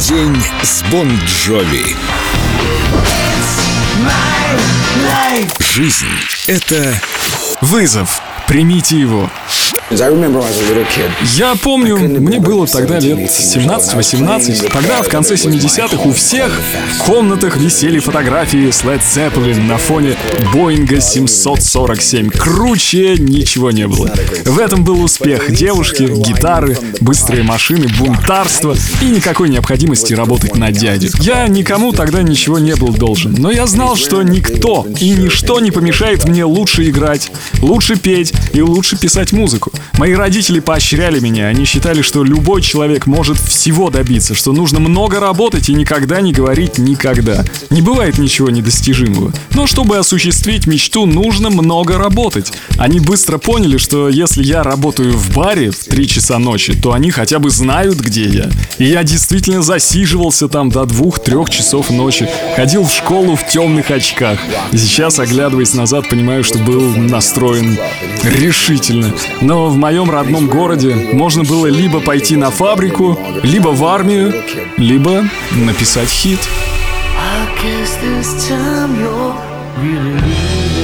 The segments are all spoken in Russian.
День с Бон Джови. Жизнь — это Вызов. Примите его. Я помню, мне было тогда лет 17-18. Тогда, в конце 70-х, у всех в комнатах висели фотографии с Led Zeppelin на фоне Боинга 747. Круче ничего не было. В этом был успех. Девушки, гитары, быстрые машины, бунтарство и никакой необходимости работать на дядю. Я никому тогда ничего не был должен. Но я знал, что никто и ничто не помешает мне лучше играть, лучше петь и лучше писать музыку. Мои родители поощряли меня. Они считали, что любой человек может всего добиться, что нужно много работать и никогда не говорить никогда. Не бывает ничего недостижимого. Но чтобы осуществить мечту, нужно много работать. Они быстро поняли, что если я работаю в баре в 3 часа ночи, то они хотя бы знают, где я. И я действительно засиживался там до 2-3 часов ночи. Ходил в школу в темных очках. И сейчас, оглядываясь назад, понимаю, что был настроен решительно. Но в моем родном городе можно было либо пойти на фабрику, либо в армию, либо написать хит. I guess this time you're really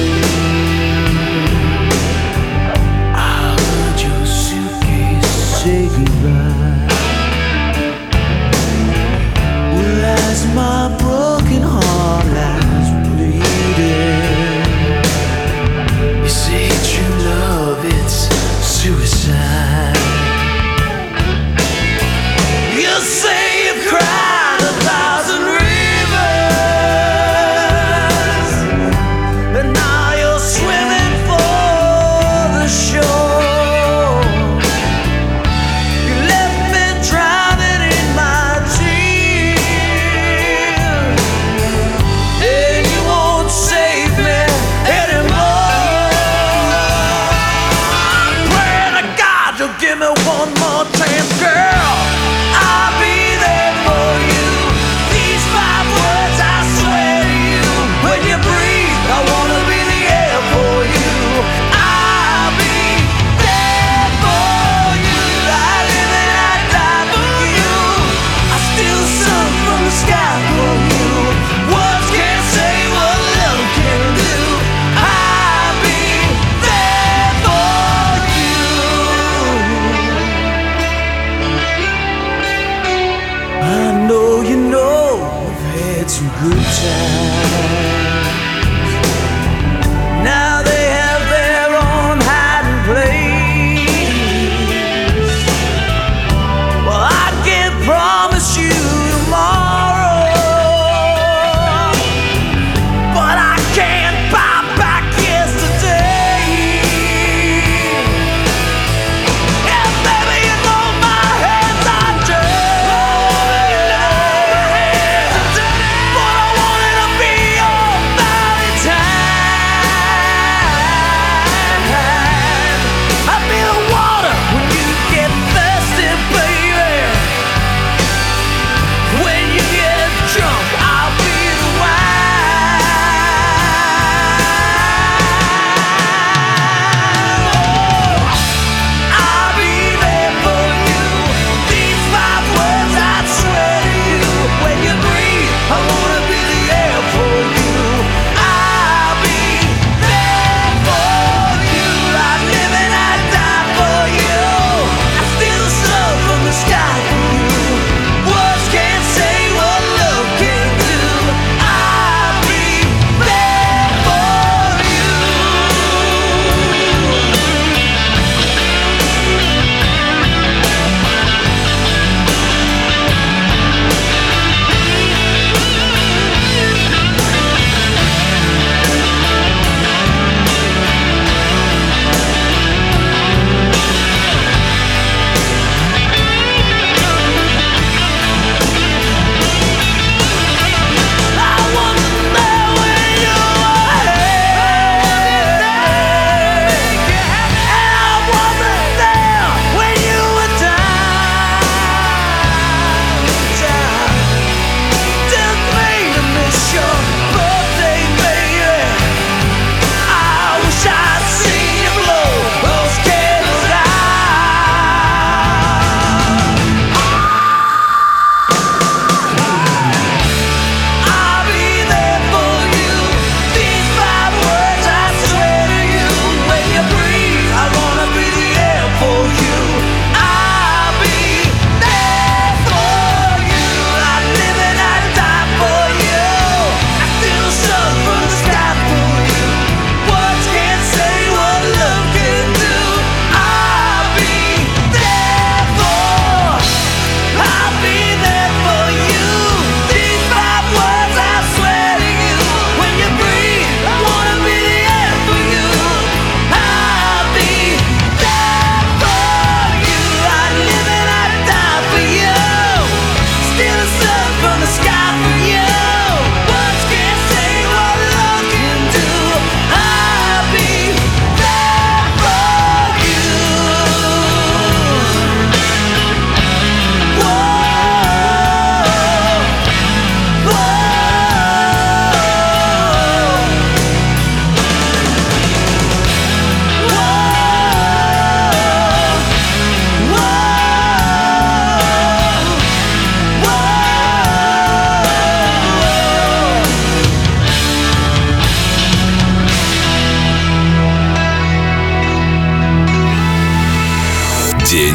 Good time.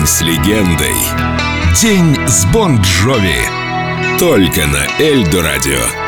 С легендой. День с Бон Джови. Только на Эльдо Радио.